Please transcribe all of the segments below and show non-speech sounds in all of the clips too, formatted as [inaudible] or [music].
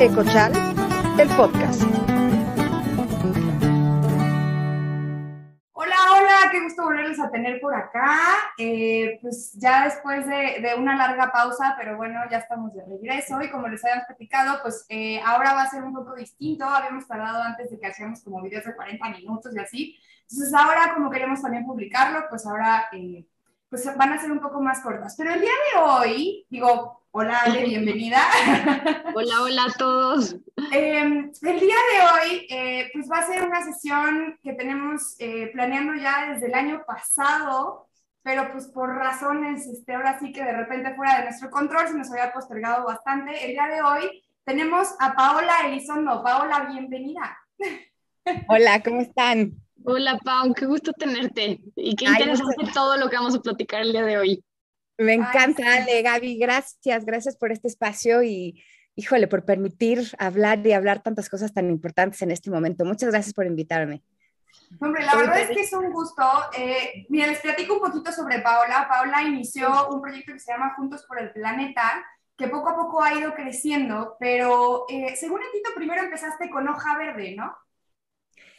Ecochal, el podcast. Hola, hola, qué gusto volverles a tener por acá. Eh, pues ya después de, de, una larga pausa, pero bueno, ya estamos de regreso y como les habíamos platicado, pues eh, ahora va a ser un poco distinto. Habíamos tardado antes de que hacíamos como videos de 40 minutos y así. Entonces ahora como queremos también publicarlo, pues ahora eh, pues van a ser un poco más cortas. Pero el día de hoy, digo, Hola Ale, bienvenida. [laughs] Hola, hola a todos. Em, el día de hoy, eh, pues va a ser una sesión que tenemos eh, planeando ya desde el año pasado, pero pues por razones, este, ahora sí que de repente fuera de nuestro control se nos había postergado bastante. El día de hoy tenemos a Paola Elizondo. Paola, bienvenida. Hola, ¿cómo están? Hola, Pau, qué gusto tenerte y qué interesante todo lo que vamos a platicar el día de hoy. Me encanta, Ale, Gaby, gracias, gracias por este espacio y, híjole, por permitir hablar y hablar tantas cosas tan importantes en este momento. Muchas gracias por invitarme. Hombre, la verdad es que es un gusto. Eh, mira, les platico un poquito sobre Paola. Paola inició un proyecto que se llama Juntos por el Planeta, que poco a poco ha ido creciendo, pero eh, según el Tito, primero empezaste con hoja verde, ¿no?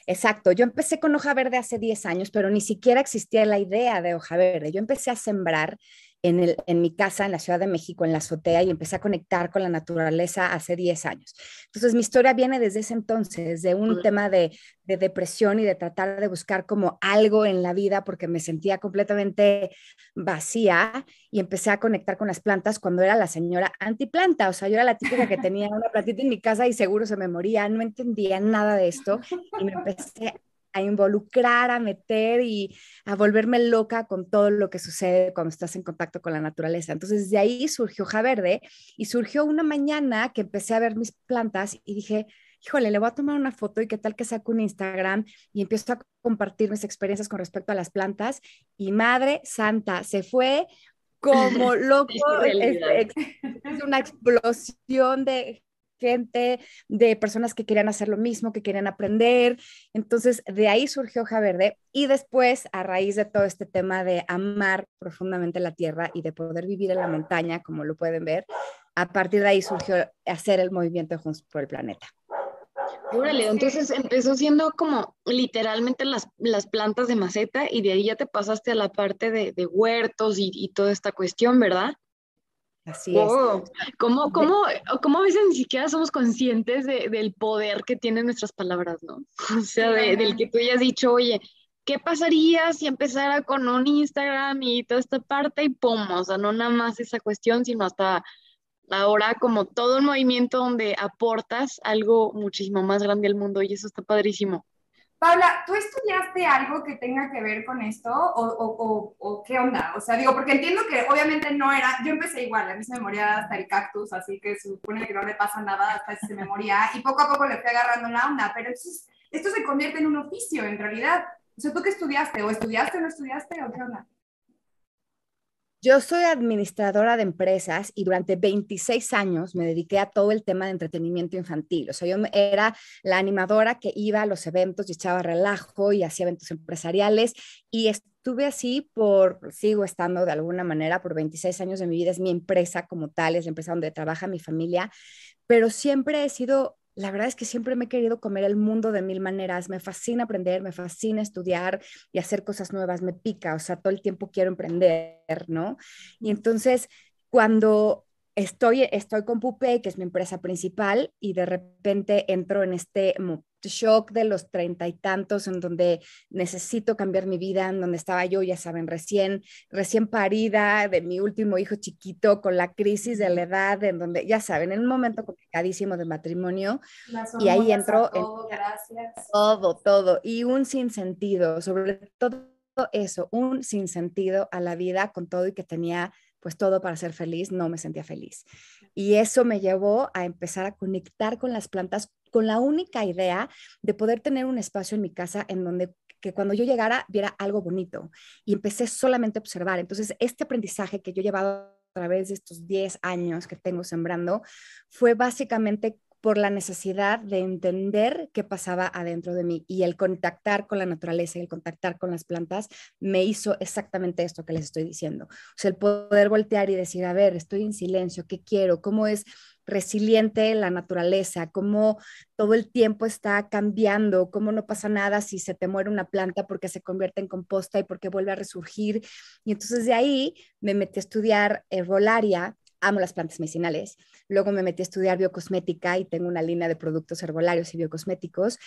Exacto, yo empecé con hoja verde hace 10 años, pero ni siquiera existía la idea de hoja verde. Yo empecé a sembrar en, el, en mi casa en la Ciudad de México, en la azotea, y empecé a conectar con la naturaleza hace 10 años. Entonces, mi historia viene desde ese entonces, de un tema de, de depresión y de tratar de buscar como algo en la vida porque me sentía completamente vacía y empecé a conectar con las plantas cuando era la señora antiplanta. O sea, yo era la típica que [laughs] tenía una plantita en mi casa y seguro se me moría, no entendía nada de esto y me empecé a involucrar, a meter y a volverme loca con todo lo que sucede cuando estás en contacto con la naturaleza. Entonces de ahí surgió hoja verde y surgió una mañana que empecé a ver mis plantas y dije, híjole, le voy a tomar una foto y qué tal que saco un Instagram y empiezo a compartir mis experiencias con respecto a las plantas y madre santa, se fue como [laughs] loco, es, es, una explosión de gente, de personas que querían hacer lo mismo, que querían aprender. Entonces, de ahí surgió Hoja Verde y después, a raíz de todo este tema de amar profundamente la tierra y de poder vivir en la montaña, como lo pueden ver, a partir de ahí surgió hacer el movimiento Juntos por el Planeta. Órale, entonces empezó siendo como literalmente las, las, plantas de maceta y de ahí ya te pasaste a la parte de, de huertos y, y, toda esta cuestión, ¿verdad? Así es. ¿Cómo, cómo, cómo a veces ni siquiera somos conscientes de, del poder que tienen nuestras palabras, ¿no? [laughs] O sea, de, del que tú hayas dicho, oye, ¿qué pasaría si empezara con un Instagram y toda esta parte y pum? O sea, no nada más esa cuestión, sino hasta ahora como todo un movimiento donde aportas algo muchísimo más grande al mundo y eso está padrísimo. Paula, ¿tú estudiaste algo que tenga que ver con esto o, o, o, qué onda? O sea, digo, porque entiendo que obviamente no era, yo empecé igual, a mí se me moría hasta el cactus, así que supone que no le pasa nada hasta que se me moría y poco a poco le fui agarrando la onda, pero esto se convierte en un oficio en realidad. O sea, ¿tú qué estudiaste? ¿O estudiaste o no estudiaste o qué onda? Yo soy administradora de empresas y durante 26 años me dediqué a todo el tema de entretenimiento infantil. O sea, yo era la animadora que iba a los eventos y echaba relajo y hacía eventos empresariales y estuve así por, sigo estando de alguna manera por 26 años de mi vida. Es mi empresa como tal, es la empresa donde trabaja mi familia, pero siempre he sido la verdad es que siempre me he querido comer el mundo de mil maneras. Me fascina aprender, me fascina estudiar y hacer cosas nuevas, me pica, o sea, todo el tiempo quiero emprender, ¿no? Y entonces, cuando estoy, estoy con Pupe, que es mi empresa principal, y de repente entro en este shock de los treinta y tantos, en donde necesito cambiar mi vida, en donde estaba yo, ya saben, recién, recién parida de mi último hijo chiquito, con la crisis de la edad, en donde, ya saben, en un momento complicadísimo de matrimonio, y ahí entró todo, gracias. todo, todo, y un sinsentido, sobre todo eso, un sinsentido a la vida con todo y que tenía pues todo para ser feliz, no me sentía feliz. Y eso me llevó a empezar a conectar con las plantas con la única idea de poder tener un espacio en mi casa en donde que cuando yo llegara viera algo bonito y empecé solamente a observar. Entonces, este aprendizaje que yo he llevado a través de estos 10 años que tengo sembrando fue básicamente por la necesidad de entender qué pasaba adentro de mí y el contactar con la naturaleza y el contactar con las plantas me hizo exactamente esto que les estoy diciendo. O sea, el poder voltear y decir, a ver, estoy en silencio, ¿qué quiero? ¿Cómo es resiliente la naturaleza, cómo todo el tiempo está cambiando, cómo no pasa nada si se te muere una planta porque se convierte en composta y porque vuelve a resurgir. Y entonces de ahí me metí a estudiar herbolaria, amo las plantas medicinales. Luego me metí a estudiar biocosmética y tengo una línea de productos herbolarios y biocosméticos.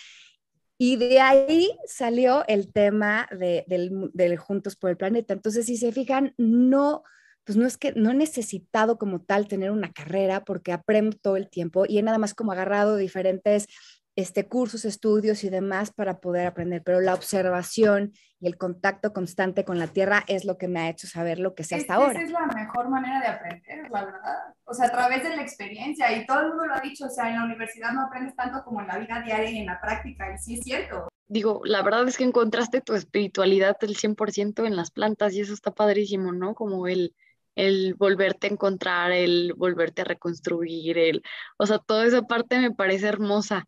Y de ahí salió el tema de, del, Juntos por el Planeta. Entonces, si se fijan, no, pues no es que no he necesitado como tal tener una carrera porque aprendo todo el tiempo y he nada más como agarrado diferentes este, cursos, estudios y demás para poder aprender, pero la observación y el contacto constante con la tierra es lo que me ha hecho saber lo que sé hasta ahora. Esa es la mejor manera de aprender, la verdad. O sea, a través de la experiencia, y todo el mundo lo ha dicho, o sea, en la universidad no aprendes tanto como en la vida diaria y en la práctica, y sí es cierto. Digo, la verdad es que encontraste tu espiritualidad el 100% en las plantas y eso está padrísimo, ¿no? Como el, el volverte a encontrar, el volverte a reconstruir, el, o sea, toda esa parte me parece hermosa.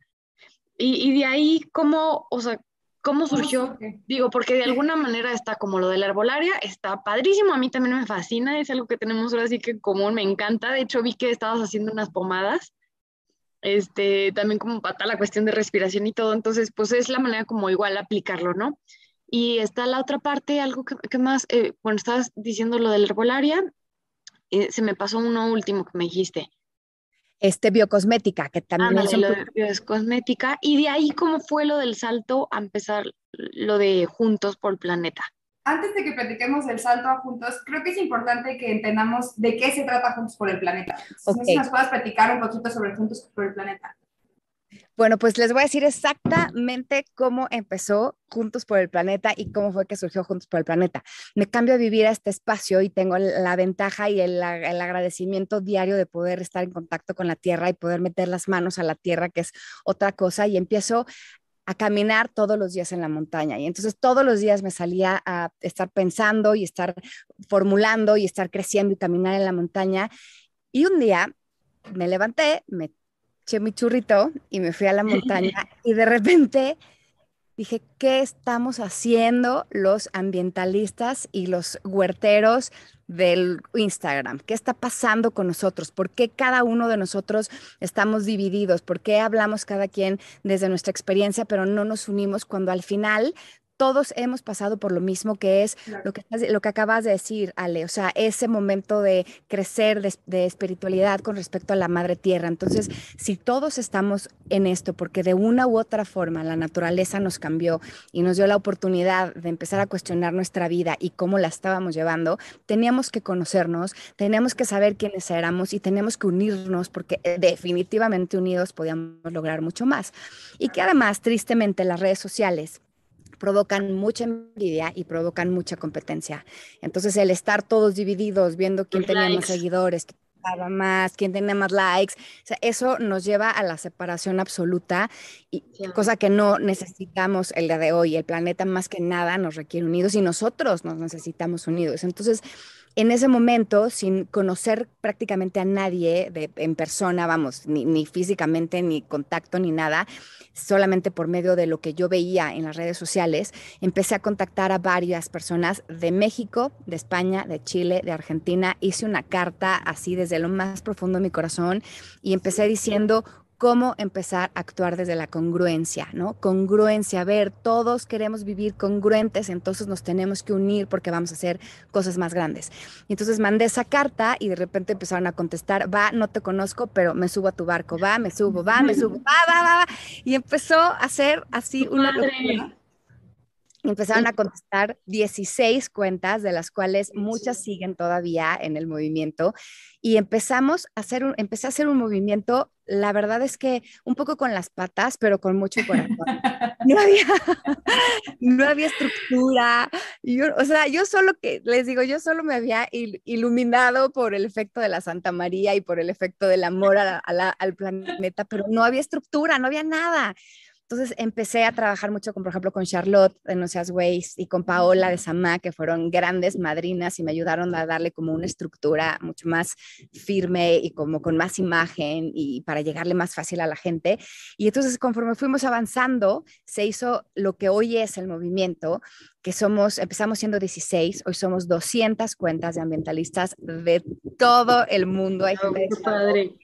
Y, de ahí, ¿cómo, o sea, cómo surgió? Digo, porque de alguna manera está como lo de la herbolaria, está padrísimo, a mí también me fascina, es algo que tenemos ahora sí que en común, me encanta. De hecho, vi que estabas haciendo unas pomadas, este, también como para la cuestión de respiración y todo, entonces, pues es la manera como igual aplicarlo, ¿no? Y está la otra parte, algo que, más, eh, bueno, estabas diciendo lo de la herbolaria, eh, se me pasó uno último que me dijiste este, biocosmética, que también es lo de biocosmética. Y de ahí, ¿cómo fue lo del salto a empezar lo de Juntos por el Planeta? Antes de que platiquemos del salto a Juntos, creo que es importante que entendamos de qué se trata Juntos por el Planeta. No sé si nos puedas platicar un poquito sobre Juntos por el Planeta. Bueno, pues les voy a decir exactamente cómo empezó Juntos por el Planeta y cómo fue que surgió Juntos por el Planeta. Me cambio a vivir a este espacio y tengo la ventaja y el, agradecimiento diario de poder estar en contacto con la tierra y poder meter las manos a la tierra, que es otra cosa, y empiezo a caminar todos los días en la montaña. Y entonces todos los días me salía a estar pensando y estar formulando y estar creciendo y caminar en la montaña. Y un día me levanté, me eché mi churrito y me fui a la [laughs] montaña y de repente dije, ¿qué estamos haciendo los ambientalistas y los huerteros del Instagram? ¿Qué está pasando con nosotros? ¿Por qué cada uno de nosotros estamos divididos? ¿Por qué hablamos cada quien desde nuestra experiencia, pero no nos unimos cuando al final todos hemos pasado por lo mismo que es lo, que, lo que acabas de decir, Ale, o sea, ese momento de crecer de, espiritualidad con respecto a la madre tierra. Entonces, si todos estamos en esto, porque de una u otra forma la naturaleza nos cambió y nos dio la oportunidad de empezar a cuestionar nuestra vida y cómo la estábamos llevando, teníamos que conocernos, teníamos que saber quiénes éramos y teníamos que unirnos porque eh, definitivamente unidos podíamos lograr mucho más. Y que además, tristemente, las redes sociales provocan mucha envidia y provocan mucha competencia. Entonces, el estar todos divididos, viendo quién tenía más seguidores, quién daba más, quién tenía más likes, eso nos lleva a la separación absoluta, y cosa que no necesitamos el día de hoy. El planeta más que nada nos requiere unidos y nosotros nos necesitamos unidos. Entonces, en ese momento, sin conocer prácticamente a nadie de, en persona, vamos, ni, ni, físicamente, ni contacto, ni nada, solamente por medio de lo que yo veía en las redes sociales, empecé a contactar a varias personas de México, de España, de Chile, de Argentina. Hice una carta así desde lo más profundo de mi corazón y empecé diciendo cómo empezar a actuar desde la congruencia, ¿no? Congruencia, a ver, todos queremos vivir congruentes, entonces nos tenemos que unir porque vamos a hacer cosas más grandes. Y entonces mandé esa carta y de repente empezaron a contestar, va, no te conozco, pero me subo a tu barco, va, me subo, va, me subo, [laughs] va, va, va, va. Y empezó a hacer así una locura empezaron a contestar 16 cuentas, de las cuales muchas siguen todavía en el movimiento. Y empezamos a hacer un, empecé a hacer un movimiento, la verdad es que un poco con las patas, pero con mucho corazón. [laughs] No había, no había estructura. Yo, o sea, yo solo que, les digo, yo solo me había iluminado por el efecto de la Santa María y por el efecto del amor al planeta, pero no había estructura, no había nada. Entonces empecé a trabajar mucho, con, por ejemplo, con Charlotte de No Seas Ways y con Paola de Samá, que fueron grandes madrinas y me ayudaron a darle como una estructura mucho más firme y como con más imagen y para llegarle más fácil a la gente. Y entonces conforme fuimos avanzando, se hizo lo que hoy es el movimiento, que somos, empezamos siendo 16, hoy somos 200 cuentas de ambientalistas de todo el mundo. Hay padre de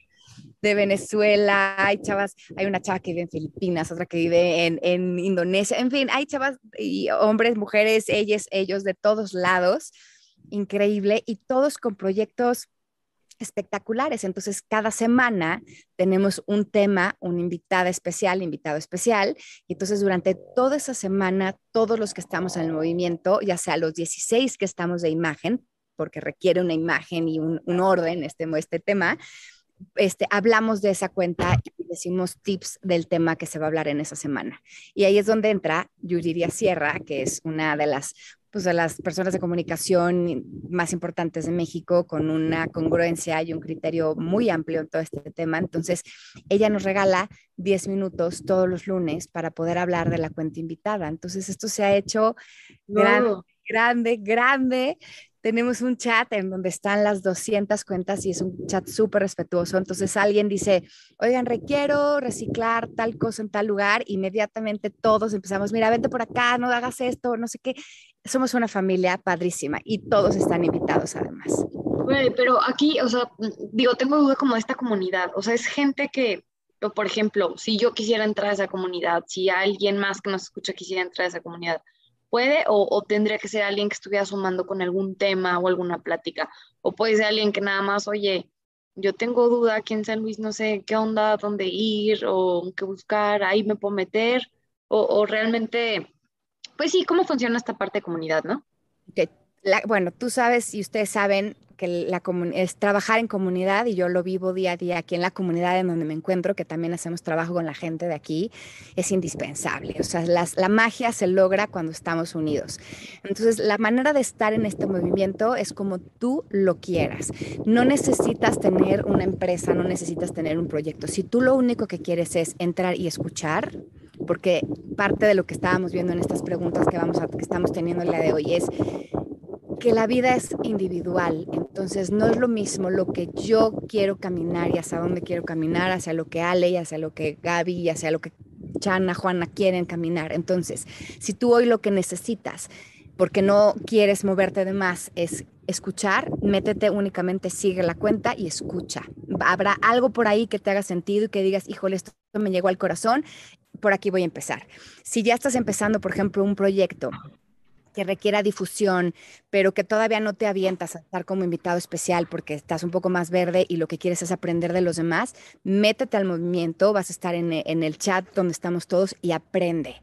Venezuela, hay chavas, hay una chava que vive en Filipinas, otra que vive en, en Indonesia, en fin, hay chavas y hombres, mujeres, ellas, ellos de todos lados, increíble, y todos con proyectos espectaculares. Entonces, cada semana tenemos un tema, una invitada especial, invitado especial. Y entonces, durante toda esa semana, todos los que estamos en el movimiento, ya sea los 16 que estamos de imagen, porque requiere una imagen y un, orden este, este tema, este, hablamos de esa cuenta y decimos tips del tema que se va a hablar en esa semana. Y ahí es donde entra Yuridia Sierra, que es una de las pues, de las personas de comunicación más importantes de México con una congruencia y un criterio muy amplio en todo este tema. Entonces, ella nos regala 10 minutos todos los lunes para poder hablar de la cuenta invitada. Entonces, esto se ha hecho grande, grande, grande tenemos un chat en donde están las 200 cuentas y es un chat súper respetuoso. Entonces alguien dice, oigan, requiero reciclar tal cosa en tal lugar, inmediatamente todos empezamos, mira, vente por acá, no hagas esto, no sé qué somos una familia padrísima y todos están invitados además. pero aquí, o sea, digo, tengo duda como de esta comunidad, o sea, es gente que, por ejemplo, si yo quisiera entrar a esa comunidad, si alguien más que nos escucha quisiera entrar a esa comunidad, ¿puede o, o tendría que ser alguien que estuviera sumando con algún tema o alguna plática? O puede ser alguien que nada más, oye, yo tengo duda aquí en San Luis, no sé qué onda, dónde ir o qué buscar, ahí me puedo meter, o, o realmente pues sí, cómo funciona esta parte de comunidad, ¿no? bueno, tú sabes y ustedes saben que la es trabajar en comunidad y yo lo vivo día a día aquí en la comunidad en donde me encuentro, que también hacemos trabajo con la gente de aquí, es indispensable. O sea, la magia se logra cuando estamos unidos. Entonces, la manera de estar en este movimiento es como tú lo quieras. No necesitas tener una empresa, no necesitas tener un proyecto. Si tú lo único que quieres es entrar y escuchar, porque parte de lo que estábamos viendo en estas preguntas que, vamos a, que estamos teniendo el día de hoy es que la vida es individual, entonces no es lo mismo lo que yo quiero caminar y hacia dónde quiero caminar, hacia lo que Ale y hacia lo que Gaby y hacia lo que Chana, Juana quieren caminar. Entonces, si tú hoy lo que necesitas, porque no quieres moverte de más, es escuchar, métete únicamente, sigue la cuenta y escucha. Habrá algo por ahí que te haga sentido y que digas, híjole, esto me llegó al corazón por aquí voy a empezar. Si ya estás empezando, por ejemplo, un proyecto que requiera difusión, pero que todavía no te avientas a estar como invitado especial porque estás un poco más verde y lo que quieres es aprender de los demás, métete al movimiento, vas a estar en, el chat donde estamos todos y aprende.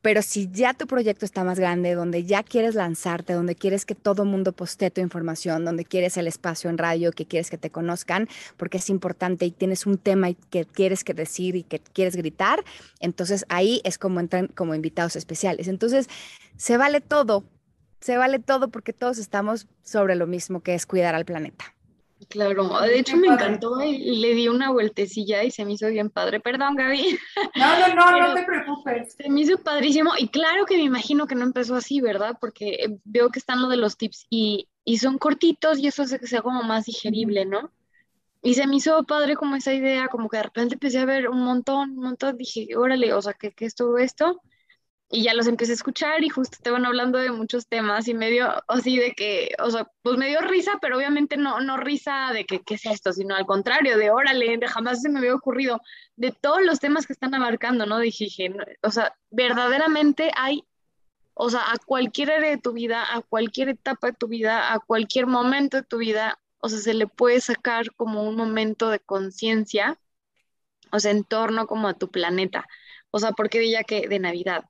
Pero si ya tu proyecto está más grande, donde ya quieres lanzarte, donde quieres que todo mundo postee tu información, donde quieres el espacio en radio, que quieres que te conozcan, porque es importante y tienes un tema que quieres que decir y que quieres gritar, entonces ahí es como entran como invitados especiales. Entonces, se vale todo, se vale todo porque todos estamos sobre lo mismo que es cuidar al planeta. Claro, de hecho me encantó y le di una vueltecilla y se me hizo bien padre. Perdón, Gaby. No, no, no, no te preocupes. Se me hizo padrísimo y claro que me imagino que no empezó así, ¿verdad? Porque eh, veo que están lo de los tips y, y son cortitos y eso hace que sea como más digerible, ¿no? Y se me hizo padre como esa idea, como que de repente empecé a ver un montón, un montón, dije, órale, o sea, ¿qué, qué es todo esto? Y ya los empecé a escuchar y justo estaban hablando de muchos temas y medio así de que, o sea, pues me dio risa, pero obviamente no, no risa de que qué es esto, sino al contrario, de órale, jamás se me había ocurrido, de todos los temas que están abarcando, ¿no? Dije, o sea, verdaderamente hay, o sea, a cualquier área de tu vida, a cualquier etapa de tu vida, a cualquier momento de tu vida, o sea, se le puede sacar como un momento de conciencia, o sea, en torno como a tu planeta. O sea, porque veía que de Navidad,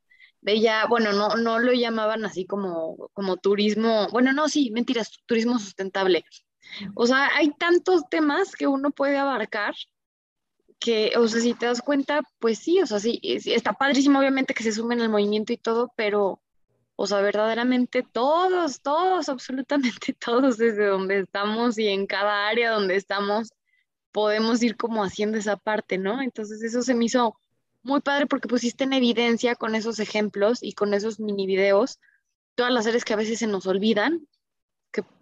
veía, bueno, no, no lo llamaban así como, como turismo, bueno, no, sí, mentiras, turismo sustentable. O sea, hay tantos temas que uno puede abarcar que, o sea, si te das cuenta, pues sí, o sea, sí, está padrísimo obviamente que se sumen al movimiento y todo, pero, o sea, verdaderamente todos, todos, [laughs] absolutamente todos, desde donde estamos y en cada área donde estamos, podemos ir como haciendo esa parte, ¿no? Entonces eso se me hizo muy padre porque pusiste en evidencia con esos ejemplos y con esos mini videos todas las áreas que a veces se nos olvidan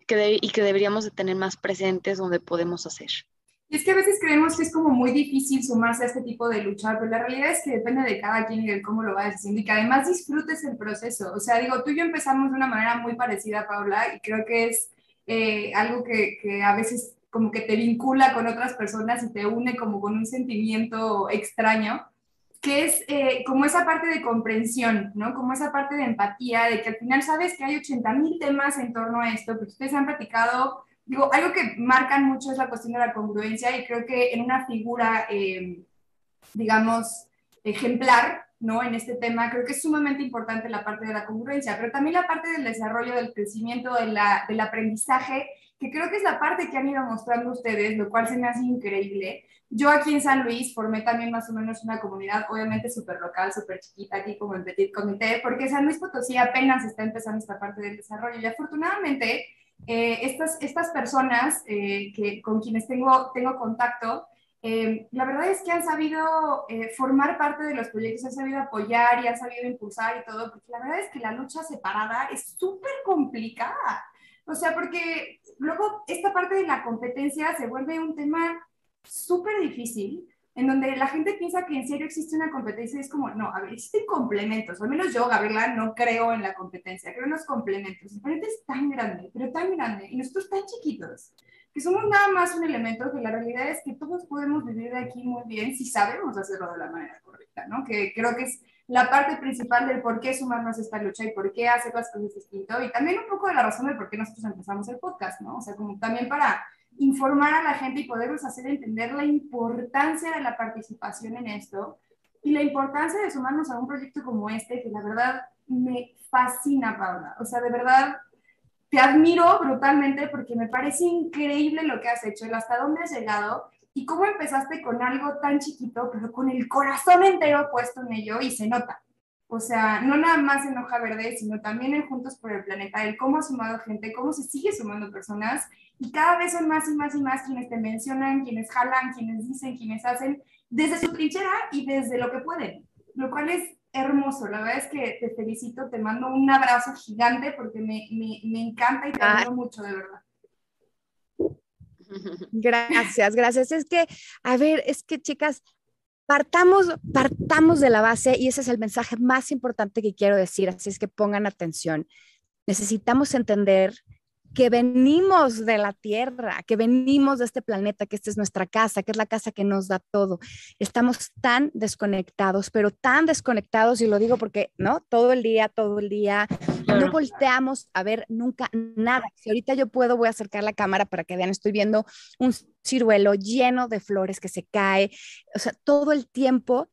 que, y que deberíamos de tener más presentes donde podemos hacer. Y es que a veces creemos que es como muy difícil sumarse a este tipo de lucha, pero la realidad es que depende de cada quien y de cómo lo vayas haciendo y que además disfrutes el proceso. O sea, digo, tú y yo empezamos de una manera muy parecida, Paula, y creo que es eh, algo que, que a veces como que te vincula con otras personas y te une como con un sentimiento extraño, que es eh, como esa parte de comprensión, ¿no? Como esa parte de empatía, de que al final sabes que hay 80 mil temas en torno a esto, porque ustedes han platicado, digo, algo que marcan mucho es la cuestión de la congruencia y creo que en una figura, eh, digamos, ejemplar, ¿no? En este tema, creo que es sumamente importante la parte de la congruencia, pero también la parte del desarrollo, del crecimiento, de la, del aprendizaje, que creo que es la parte que han ido mostrando ustedes, lo cual se me hace increíble. Yo aquí en San Luis formé también más o menos una comunidad, obviamente súper local, súper chiquita, aquí como en Petit Comité, porque San Luis Potosí apenas está empezando esta parte del desarrollo y afortunadamente eh, estas, estas personas eh, que, con quienes tengo, tengo contacto, eh, la verdad es que han sabido eh, formar parte de los proyectos, han sabido apoyar y han sabido impulsar y todo, porque la verdad es que la lucha separada es súper complicada. O sea, porque luego esta parte de la competencia se vuelve un tema súper difícil, en donde la gente piensa que en serio existe una competencia y es como, no, a ver, existen complementos, al menos yo, Gabriela, no creo en la competencia, creo en los complementos. El es tan grande, pero tan grande, y nosotros tan chiquitos que somos nada más un elemento, que la realidad es que todos podemos vivir de aquí muy bien si sabemos hacerlo de la manera correcta, ¿no? Que creo que es la parte principal del por qué sumarnos a esta lucha y por qué hacer las cosas distinto y también un poco de la razón de por qué nosotros empezamos el podcast, ¿no? O sea, como también para informar a la gente y podernos hacer entender la importancia de la participación en esto y la importancia de sumarnos a un proyecto como este, que la verdad me fascina, Paula. O sea, de verdad, te admiro brutalmente porque me parece increíble lo que has hecho, el hasta dónde has llegado y cómo empezaste con algo tan chiquito, pero con el corazón entero puesto en ello y se nota. O sea, no nada más en Hoja Verde, sino también en Juntos por el Planeta, el cómo ha sumado gente, cómo se sigue sumando personas y cada vez son más y más y más quienes te mencionan, quienes jalan, quienes dicen, quienes hacen desde su trinchera y desde lo que pueden, lo cual es hermoso. La verdad es que te felicito, te mando un abrazo gigante porque me, me, me encanta y te admiro mucho, de verdad. Gracias, gracias. Es que, a ver, es que chicas, partamos, partamos de la base y ese es el mensaje más importante que quiero decir, así es que pongan atención. Necesitamos entender que venimos de la Tierra, que venimos de este planeta, que esta es nuestra casa, que es la casa que nos da todo. Estamos tan desconectados, pero tan desconectados, y lo digo porque, ¿no? Todo el día, todo el día, no volteamos a ver nunca nada. Si ahorita yo puedo, voy a acercar la cámara para que vean, estoy viendo un ciruelo lleno de flores que se cae, o sea, todo el tiempo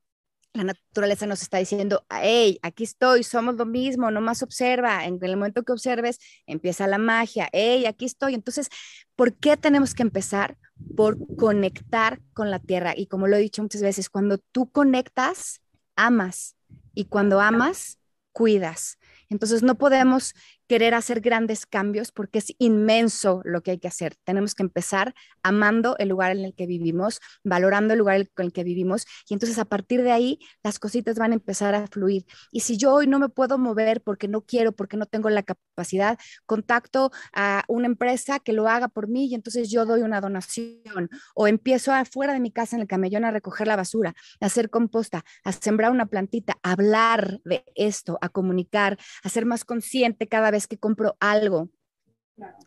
la naturaleza nos está diciendo, hey, aquí estoy, somos lo mismo, nomás observa, en el momento que observes empieza la magia, hey, aquí estoy. Entonces, ¿por qué tenemos que empezar? Por conectar con la tierra. Y como lo he dicho muchas veces, cuando tú conectas, amas. Y cuando amas, cuidas. Entonces, no podemos querer hacer grandes cambios porque es inmenso lo que hay que hacer. Tenemos que empezar amando el lugar en el que vivimos, valorando el lugar en el que vivimos y entonces a partir de ahí las cositas van a empezar a fluir. Y si yo hoy no me puedo mover porque no quiero, porque no tengo la capacidad, contacto a una empresa que lo haga por mí y entonces yo doy una donación o empiezo afuera de mi casa en el camellón a recoger la basura, a hacer composta, a sembrar una plantita, a hablar de esto, a comunicar, a ser más consciente cada vez que compro algo.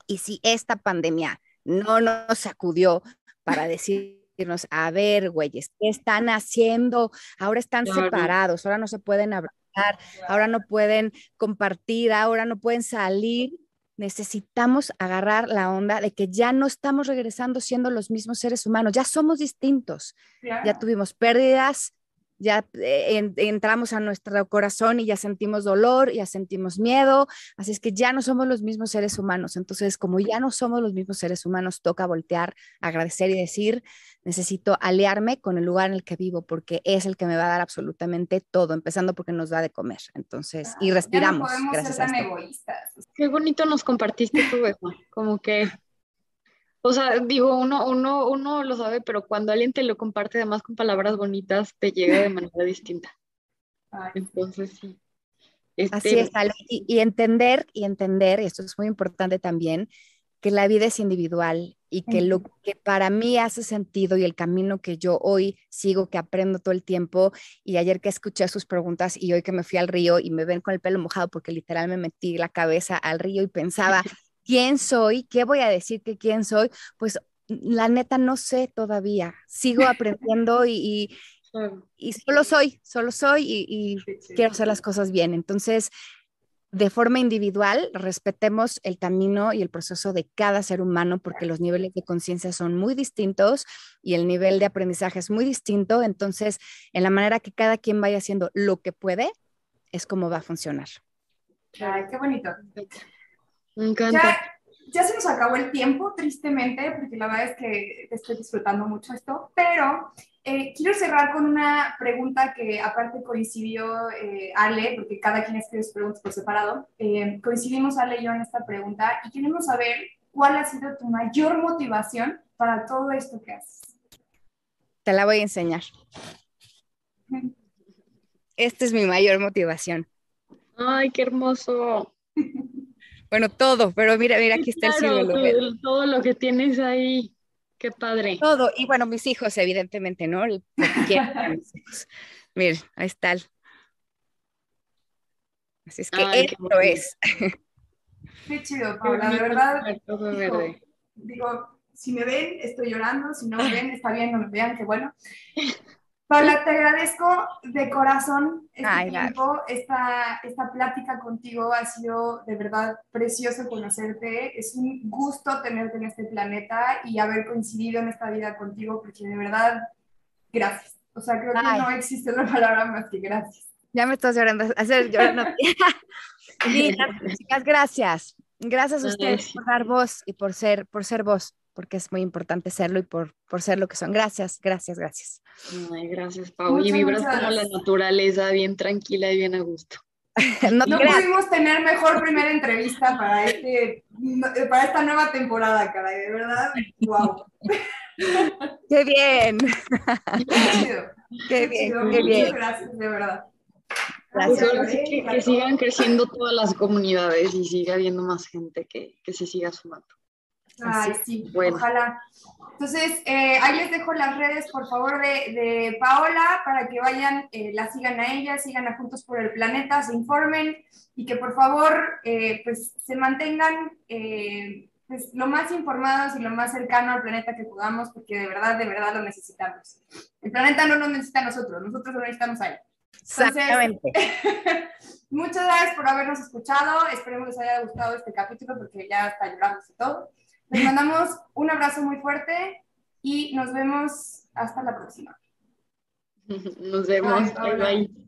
Y si esta pandemia no nos sacudió para decirnos, a ver, güeyes, ¿qué están haciendo? Ahora están separados, ahora no se pueden abrazar, ahora no pueden compartir, ahora no pueden salir. Necesitamos agarrar la onda de que ya no estamos regresando siendo los mismos seres humanos, ya somos distintos, ya tuvimos pérdidas, ya eh, entramos a nuestro corazón y ya sentimos dolor, ya sentimos miedo, así es que ya no somos los mismos seres humanos. Entonces, como ya no somos los mismos seres humanos, toca voltear, agradecer y decir, necesito aliarme con el lugar en el que vivo porque es el que me va a dar absolutamente todo, empezando porque nos da de comer. Entonces, y respiramos. gracias a Qué bonito nos compartiste tú, como que o sea, digo, uno, uno, uno lo sabe, pero cuando alguien te lo comparte además con palabras bonitas, te llega de manera distinta. Entonces, sí. Así es, este, Y, y, entender, y entender, y esto es muy importante también, que la vida es individual y que lo que para mí hace sentido y el camino que yo hoy sigo, que aprendo todo el tiempo, y ayer que escuché sus preguntas y hoy que me fui al río y me ven con el pelo mojado porque literal me metí la cabeza al río y pensaba, [laughs] quién soy, qué voy a decir que quién soy, pues la neta no sé todavía. Sigo aprendiendo y, y, [laughs] solo soy, solo soy y, quiero hacer las cosas bien. Entonces, de forma individual, respetemos el camino y el proceso de cada ser humano porque los niveles de conciencia son muy distintos y el nivel de aprendizaje es muy distinto. Entonces, en la manera que cada quien vaya haciendo lo que puede, es como va a funcionar. Ay, qué bonito. Me encanta ya se nos acabó el tiempo, tristemente, porque la verdad es que estoy disfrutando mucho esto, pero eh, quiero cerrar con una pregunta que aparte coincidió eh, Ale, porque cada quien escribe sus preguntas por separado, eh, coincidimos Ale y yo en esta pregunta y queremos saber cuál ha sido tu mayor motivación para todo esto que haces. Te la voy a enseñar. Esta es mi mayor motivación. Ay, qué hermoso. Bueno, todo, pero mira, mira, aquí está el símbolo. Todo, todo, lo que tienes ahí, qué padre. Todo, y bueno, mis hijos, evidentemente, ¿no? [laughs] Mira, ahí está. Así es que esto es. [laughs] Qué chido, Paula, de verdad. digo, si me ven, estoy llorando, si no me ven, está bien, no me vean, qué bueno. [laughs] Paula, te agradezco de corazón este tiempo, esta, esta plática contigo ha sido de verdad precioso conocerte, es un gusto tenerte en este planeta y haber coincidido en esta vida contigo, porque de verdad, gracias. O sea, creo que no existe otra palabra más que gracias. Ya me estás llorando, [laughs] hacer llorando. [laughs] chicas, gracias. Gracias a ustedes por dar voz y por ser, por ser voz porque es muy importante serlo y por, por ser lo que son. Gracias, gracias, gracias. Ay, gracias, Pau. y vibras como la naturaleza, bien tranquila y bien a gusto. [laughs] no, pudimos tener mejor primera entrevista para, este, para esta nueva temporada, caray, de verdad. ¡Wow! [laughs] ¡Qué bien! [laughs] ¡Qué bien! ¡Qué bien! Muchas gracias, de verdad. Gracias. que, sigan creciendo todas las comunidades y siga habiendo más gente que, que se siga sumando. Ay, sí, ojalá. Entonces, eh, ahí les dejo las redes, por favor, de, Paola, para que vayan, eh, la sigan a ella, sigan a Juntos por el Planeta, se informen y que por favor, eh, pues, se mantengan pues, lo más informados y lo más cercano al planeta que podamos, porque de verdad, de verdad lo necesitamos. El planeta no nos necesita a nosotros, nosotros lo necesitamos a él. Exactamente. [laughs] muchas gracias por habernos escuchado. Esperemos les haya gustado este capítulo porque ya está llorando y todo. Les mandamos un abrazo muy fuerte y nos vemos hasta la próxima. [laughs] Nos vemos. bye. bye.